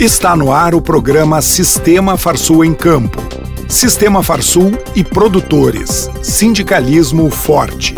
Está no ar o programa Sistema Farsul em Campo. Sistema Farsul e produtores. Sindicalismo forte.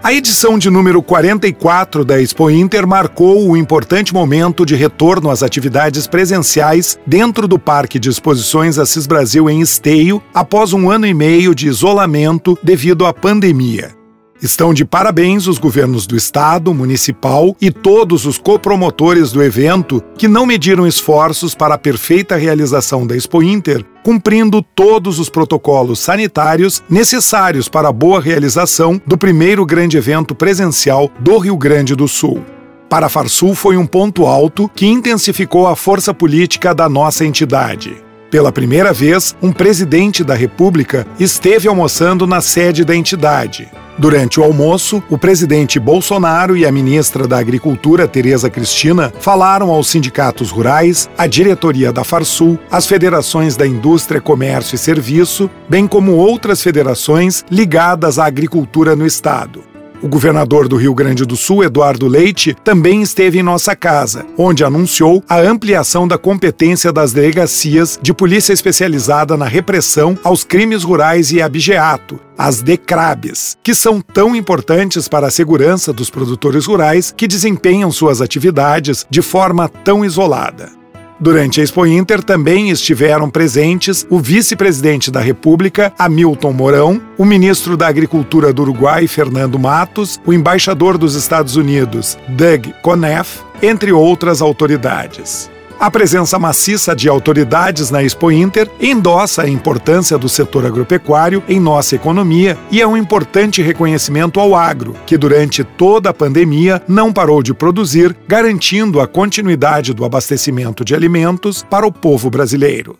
A edição de número 44 da Expo Inter marcou o importante momento de retorno às atividades presenciais dentro do Parque de Exposições Assis Brasil em Esteio, após um ano e meio de isolamento devido à pandemia. Estão de parabéns os governos do estado, municipal e todos os copromotores do evento que não mediram esforços para a perfeita realização da Expo Inter, cumprindo todos os protocolos sanitários necessários para a boa realização do primeiro grande evento presencial do Rio Grande do Sul. Para Farsul foi um ponto alto que intensificou a força política da nossa entidade. Pela primeira vez, um presidente da República esteve almoçando na sede da entidade. Durante o almoço, o presidente Bolsonaro e a ministra da Agricultura, Tereza Cristina, falaram aos sindicatos rurais, à diretoria da Farsul, às federações da indústria, comércio e serviço, bem como outras federações ligadas à agricultura no estado. O governador do Rio Grande do Sul, Eduardo Leite, também esteve em nossa casa, onde anunciou a ampliação da competência das delegacias de polícia especializada na repressão aos crimes rurais e abigeato, as DECRABs, que são tão importantes para a segurança dos produtores rurais que desempenham suas atividades de forma tão isolada. Durante a Expo Inter também estiveram presentes o vice-presidente da República, Hamilton Mourão, o ministro da Agricultura do Uruguai, Fernando Matos, o embaixador dos Estados Unidos, Doug Conneff, entre outras autoridades. A presença maciça de autoridades na Expo Inter endossa a importância do setor agropecuário em nossa economia e é um importante reconhecimento ao agro, que durante toda a pandemia não parou de produzir, garantindo a continuidade do abastecimento de alimentos para o povo brasileiro.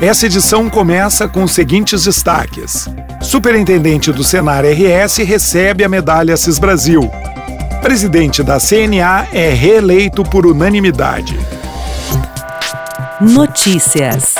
Essa edição começa com os seguintes destaques. Superintendente do Senar RS recebe a medalha CIS Brasil. Presidente da CNA é reeleito por unanimidade. Notícias.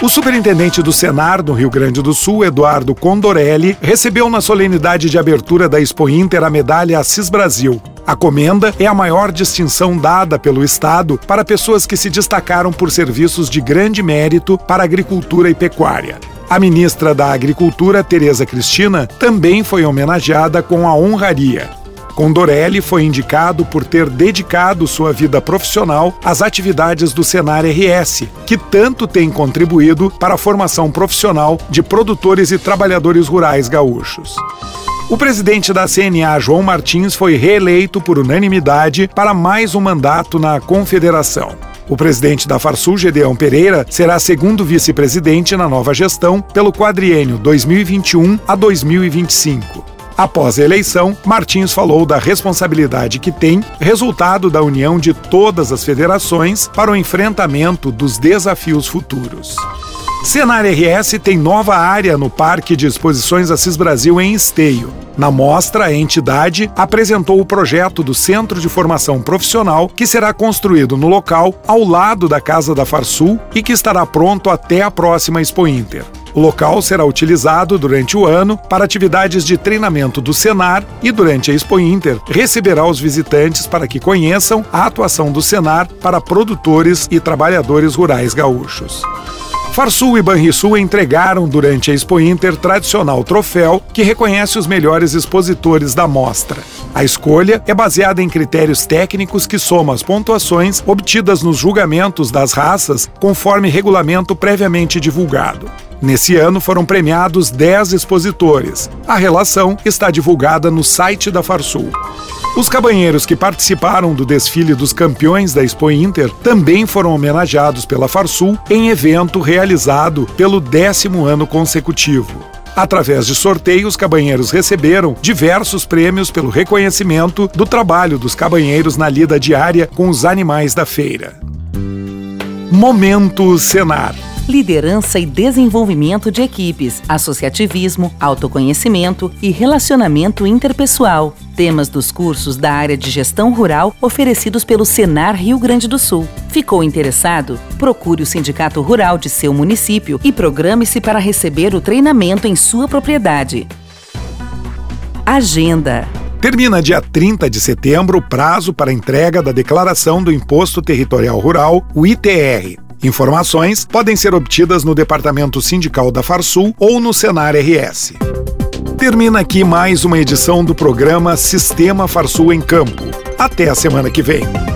O superintendente do Senar, no Rio Grande do Sul, Eduardo Condorelli, recebeu na solenidade de abertura da Expo Inter a medalha Assis Brasil. A comenda é a maior distinção dada pelo Estado para pessoas que se destacaram por serviços de grande mérito para agricultura e pecuária. A ministra da Agricultura, Tereza Cristina, também foi homenageada com a honraria. Condorelli foi indicado por ter dedicado sua vida profissional às atividades do Senar RS, que tanto tem contribuído para a formação profissional de produtores e trabalhadores rurais gaúchos. O presidente da CNA, João Martins, foi reeleito por unanimidade para mais um mandato na Confederação. O presidente da Farsul, Gedeão Pereira, será segundo vice-presidente na nova gestão pelo quadriênio 2021 a 2025. Após a eleição, Martins falou da responsabilidade que tem, resultado da união de todas as federações para o enfrentamento dos desafios futuros. Senar RS tem nova área no Parque de Exposições Assis Brasil em Esteio. Na mostra, a entidade apresentou o projeto do Centro de Formação Profissional, que será construído no local ao lado da Casa da Farsul e que estará pronto até a próxima Expo Inter. O local será utilizado durante o ano para atividades de treinamento do Senar e, durante a Expo Inter, receberá os visitantes para que conheçam a atuação do Senar para produtores e trabalhadores rurais gaúchos. Farsul e Banrisul entregaram durante a Expo Inter tradicional troféu que reconhece os melhores expositores da mostra. A escolha é baseada em critérios técnicos que somam as pontuações obtidas nos julgamentos das raças conforme regulamento previamente divulgado. Nesse ano foram premiados 10 expositores. A relação está divulgada no site da Farsul. Os cabanheiros que participaram do desfile dos campeões da Expo Inter também foram homenageados pela Farsul em evento realizado pelo décimo ano consecutivo. Através de sorteio, os cabanheiros receberam diversos prêmios pelo reconhecimento do trabalho dos cabanheiros na lida diária com os animais da feira. Momento Senar liderança e desenvolvimento de equipes, associativismo, autoconhecimento e relacionamento interpessoal. Temas dos cursos da área de gestão rural oferecidos pelo Senar Rio Grande do Sul. Ficou interessado? Procure o Sindicato Rural de seu município e programe-se para receber o treinamento em sua propriedade. Agenda Termina dia 30 de setembro o prazo para entrega da declaração do Imposto Territorial Rural, o ITR. Informações podem ser obtidas no Departamento Sindical da Farsul ou no Senar RS. Termina aqui mais uma edição do programa Sistema Farsul em Campo. Até a semana que vem.